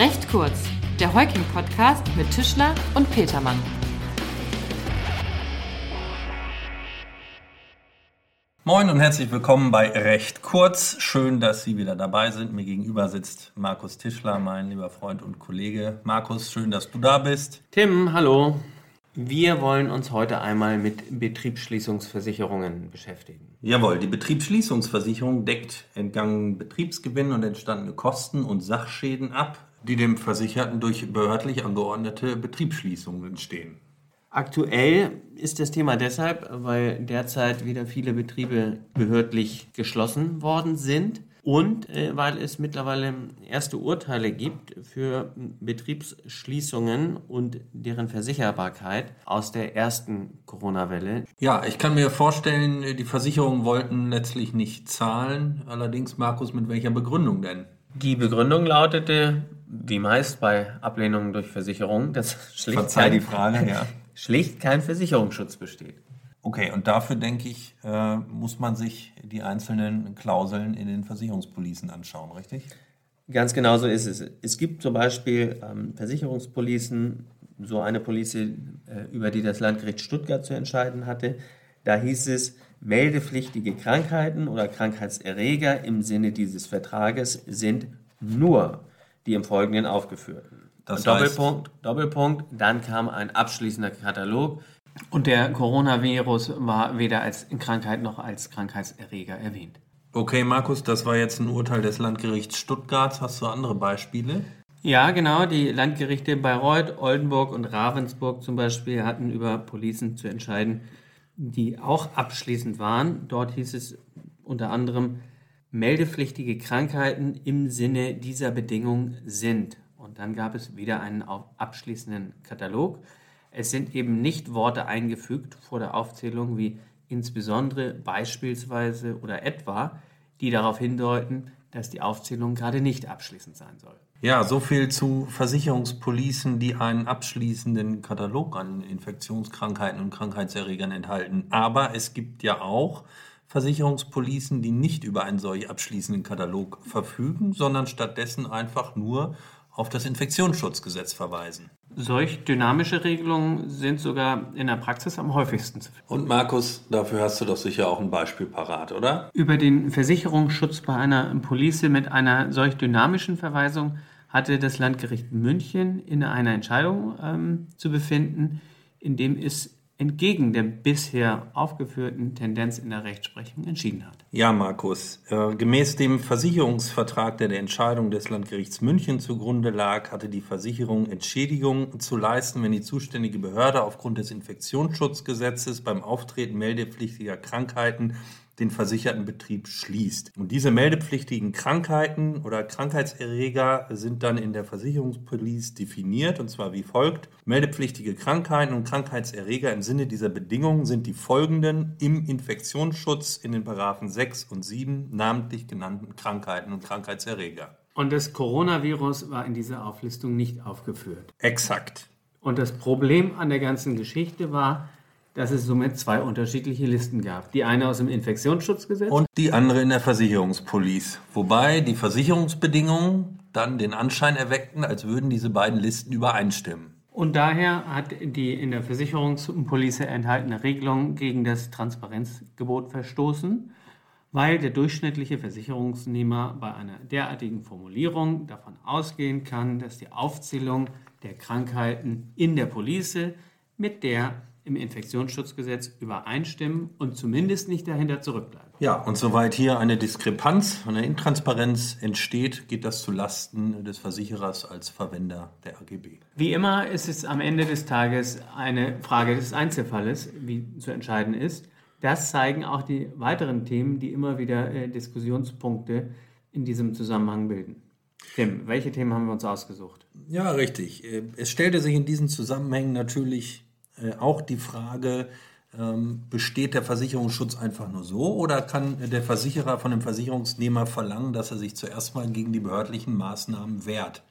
Recht kurz, der Heuking-Podcast mit Tischler und Petermann. Moin und herzlich willkommen bei Recht kurz. Schön, dass Sie wieder dabei sind. Mir gegenüber sitzt Markus Tischler, mein lieber Freund und Kollege. Markus, schön, dass du da bist. Tim, hallo. Wir wollen uns heute einmal mit Betriebsschließungsversicherungen beschäftigen. Jawohl, die Betriebsschließungsversicherung deckt entgangenen Betriebsgewinn und entstandene Kosten und Sachschäden ab, die dem Versicherten durch behördlich angeordnete Betriebsschließungen entstehen. Aktuell ist das Thema deshalb, weil derzeit wieder viele Betriebe behördlich geschlossen worden sind und äh, weil es mittlerweile erste Urteile gibt für Betriebsschließungen und deren Versicherbarkeit aus der ersten Corona-Welle. Ja, ich kann mir vorstellen, die Versicherungen wollten letztlich nicht zahlen. Allerdings, Markus, mit welcher Begründung denn? Die Begründung lautete, wie meist bei Ablehnungen durch Versicherungen, dass schlicht, Verzeih kein, die Frage, ja. schlicht kein Versicherungsschutz besteht. Okay, und dafür denke ich, äh, muss man sich die einzelnen Klauseln in den Versicherungspolicen anschauen, richtig? Ganz genau so ist es. Es gibt zum Beispiel ähm, Versicherungspolicen, so eine Police, äh, über die das Landgericht Stuttgart zu entscheiden hatte. Da hieß es, meldepflichtige Krankheiten oder Krankheitserreger im Sinne dieses Vertrages sind nur die im Folgenden aufgeführten. Das Doppelpunkt, Doppelpunkt, dann kam ein abschließender Katalog und der Coronavirus war weder als Krankheit noch als Krankheitserreger erwähnt. Okay, Markus, das war jetzt ein Urteil des Landgerichts Stuttgart. Hast du andere Beispiele? Ja, genau. Die Landgerichte Bayreuth, Oldenburg und Ravensburg zum Beispiel hatten über Policen zu entscheiden, die auch abschließend waren. Dort hieß es unter anderem, meldepflichtige Krankheiten im Sinne dieser Bedingung sind. Und dann gab es wieder einen abschließenden Katalog. Es sind eben nicht Worte eingefügt vor der Aufzählung wie insbesondere, beispielsweise oder etwa, die darauf hindeuten, dass die Aufzählung gerade nicht abschließend sein soll. Ja, so viel zu Versicherungspolicen, die einen abschließenden Katalog an Infektionskrankheiten und Krankheitserregern enthalten. Aber es gibt ja auch Versicherungspolicen, die nicht über einen solch abschließenden Katalog verfügen, sondern stattdessen einfach nur auf das Infektionsschutzgesetz verweisen. Solch dynamische Regelungen sind sogar in der Praxis am häufigsten zu finden. Und Markus, dafür hast du doch sicher auch ein Beispiel parat, oder? Über den Versicherungsschutz bei einer Police mit einer solch dynamischen Verweisung hatte das Landgericht München in einer Entscheidung ähm, zu befinden, in dem es entgegen der bisher aufgeführten Tendenz in der Rechtsprechung entschieden hat. Ja, Markus. Äh, gemäß dem Versicherungsvertrag, der der Entscheidung des Landgerichts München zugrunde lag, hatte die Versicherung Entschädigung zu leisten, wenn die zuständige Behörde aufgrund des Infektionsschutzgesetzes beim Auftreten meldepflichtiger Krankheiten den versicherten Betrieb schließt. Und diese meldepflichtigen Krankheiten oder Krankheitserreger sind dann in der Versicherungspolice definiert und zwar wie folgt. Meldepflichtige Krankheiten und Krankheitserreger im Sinne dieser Bedingungen sind die folgenden im Infektionsschutz in den Paragraphen 6 und 7 namentlich genannten Krankheiten und Krankheitserreger. Und das Coronavirus war in dieser Auflistung nicht aufgeführt. Exakt. Und das Problem an der ganzen Geschichte war, dass es somit zwei unterschiedliche Listen gab. Die eine aus dem Infektionsschutzgesetz und die andere in der Versicherungspolice. Wobei die Versicherungsbedingungen dann den Anschein erweckten, als würden diese beiden Listen übereinstimmen. Und daher hat die in der Versicherungspolice enthaltene Regelung gegen das Transparenzgebot verstoßen, weil der durchschnittliche Versicherungsnehmer bei einer derartigen Formulierung davon ausgehen kann, dass die Aufzählung der Krankheiten in der Police mit der im Infektionsschutzgesetz übereinstimmen und zumindest nicht dahinter zurückbleiben. Ja, und soweit hier eine Diskrepanz, eine Intransparenz entsteht, geht das zu Lasten des Versicherers als Verwender der AGB. Wie immer ist es am Ende des Tages eine Frage des Einzelfalles, wie zu entscheiden ist. Das zeigen auch die weiteren Themen, die immer wieder äh, Diskussionspunkte in diesem Zusammenhang bilden. Tim, welche Themen haben wir uns ausgesucht? Ja, richtig. Äh, es stellte sich in diesen Zusammenhängen natürlich äh, auch die Frage, ähm, besteht der Versicherungsschutz einfach nur so oder kann der Versicherer von dem Versicherungsnehmer verlangen, dass er sich zuerst mal gegen die behördlichen Maßnahmen wehrt?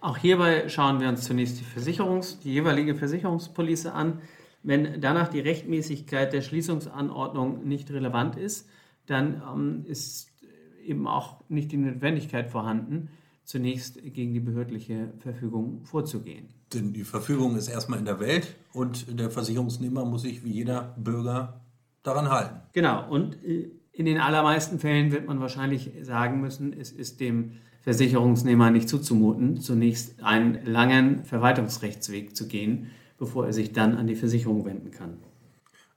Auch hierbei schauen wir uns zunächst die, Versicherungs-, die jeweilige Versicherungspolice an. Wenn danach die Rechtmäßigkeit der Schließungsanordnung nicht relevant ist, dann ähm, ist eben auch nicht die Notwendigkeit vorhanden, zunächst gegen die behördliche Verfügung vorzugehen. Denn die Verfügung ist erstmal in der Welt und der Versicherungsnehmer muss sich wie jeder Bürger daran halten. Genau, und äh, in den allermeisten Fällen wird man wahrscheinlich sagen müssen, es ist dem Versicherungsnehmer nicht zuzumuten, zunächst einen langen Verwaltungsrechtsweg zu gehen, bevor er sich dann an die Versicherung wenden kann.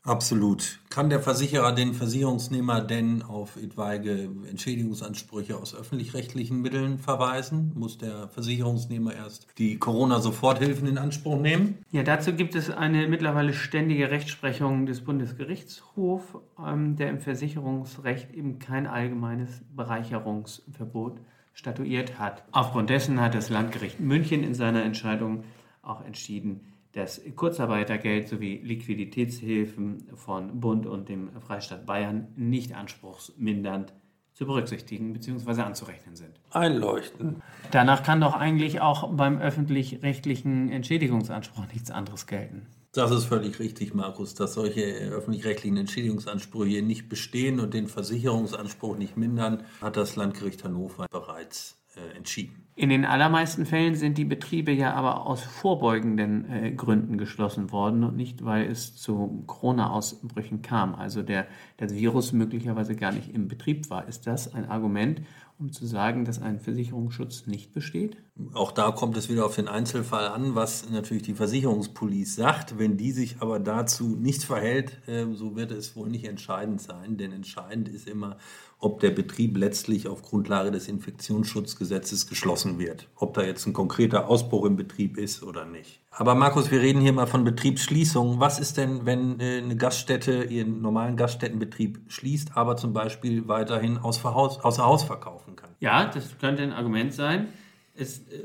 Absolut. Kann der Versicherer den Versicherungsnehmer denn auf etwaige Entschädigungsansprüche aus öffentlich-rechtlichen Mitteln verweisen? Muss der Versicherungsnehmer erst die Corona-Soforthilfen in Anspruch nehmen? Ja, dazu gibt es eine mittlerweile ständige Rechtsprechung des Bundesgerichtshofs, ähm, der im Versicherungsrecht eben kein allgemeines Bereicherungsverbot statuiert hat. Aufgrund dessen hat das Landgericht München in seiner Entscheidung auch entschieden, das Kurzarbeitergeld sowie Liquiditätshilfen von Bund und dem Freistaat Bayern nicht anspruchsmindernd zu berücksichtigen bzw. anzurechnen sind. Einleuchten. Danach kann doch eigentlich auch beim öffentlich-rechtlichen Entschädigungsanspruch nichts anderes gelten. Das ist völlig richtig, Markus, dass solche öffentlich-rechtlichen Entschädigungsansprüche nicht bestehen und den Versicherungsanspruch nicht mindern, hat das Landgericht Hannover bereits äh, entschieden. In den allermeisten Fällen sind die Betriebe ja aber aus vorbeugenden äh, Gründen geschlossen worden und nicht, weil es zu Corona-Ausbrüchen kam. Also der, das Virus möglicherweise gar nicht im Betrieb war. Ist das ein Argument, um zu sagen, dass ein Versicherungsschutz nicht besteht? Auch da kommt es wieder auf den Einzelfall an, was natürlich die Versicherungspolice sagt. Wenn die sich aber dazu nicht verhält, äh, so wird es wohl nicht entscheidend sein. Denn entscheidend ist immer, ob der Betrieb letztlich auf Grundlage des Infektionsschutzgesetzes geschlossen wird. Ob da jetzt ein konkreter Ausbruch im Betrieb ist oder nicht. Aber Markus, wir reden hier mal von Betriebsschließung. Was ist denn, wenn äh, eine Gaststätte ihren normalen Gaststättenbetrieb schließt, aber zum Beispiel weiterhin außer Haus, verkaufen kann? Ja, das könnte ein Argument sein. Es äh,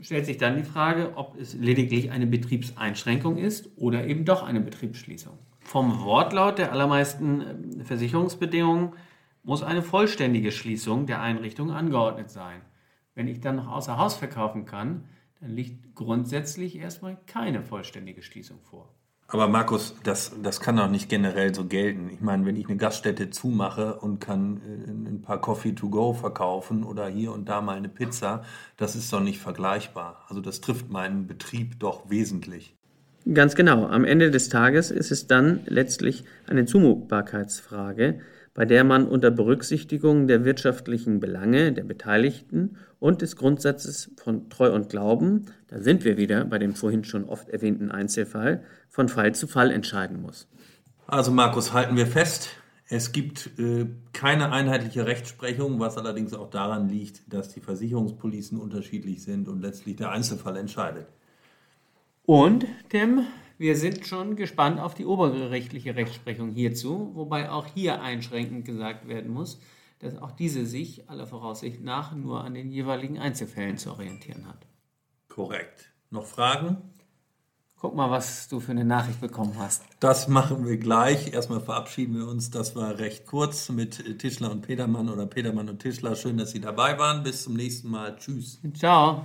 stellt sich dann die Frage, ob es lediglich eine Betriebseinschränkung ist oder eben doch eine Betriebsschließung. Vom Wortlaut der allermeisten äh, Versicherungsbedingungen muss eine vollständige Schließung der Einrichtung angeordnet sein. Wenn ich dann noch außer Haus verkaufen kann, dann liegt grundsätzlich erstmal keine vollständige Schließung vor. Aber Markus, das, das kann doch nicht generell so gelten. Ich meine, wenn ich eine Gaststätte zumache und kann äh, ein paar Coffee to go verkaufen oder hier und da mal eine Pizza, das ist doch nicht vergleichbar. Also das trifft meinen Betrieb doch wesentlich. Ganz genau. Am Ende des Tages ist es dann letztlich eine Zumutbarkeitsfrage, bei der man unter Berücksichtigung der wirtschaftlichen Belange der Beteiligten und des Grundsatzes von Treu und Glauben, da sind wir wieder bei dem vorhin schon oft erwähnten Einzelfall, von Fall zu Fall entscheiden muss. Also Markus, halten wir fest, es gibt äh, keine einheitliche Rechtsprechung, was allerdings auch daran liegt, dass die Versicherungspolicen unterschiedlich sind und letztlich der Einzelfall entscheidet. Und, Tim, wir sind schon gespannt auf die obergerichtliche Rechtsprechung hierzu, wobei auch hier einschränkend gesagt werden muss, dass auch diese sich aller Voraussicht nach nur an den jeweiligen Einzelfällen zu orientieren hat. Korrekt. Noch Fragen? Guck mal, was du für eine Nachricht bekommen hast. Das machen wir gleich. Erstmal verabschieden wir uns. Das war recht kurz mit Tischler und Petermann oder Petermann und Tischler. Schön, dass Sie dabei waren. Bis zum nächsten Mal. Tschüss. Ciao.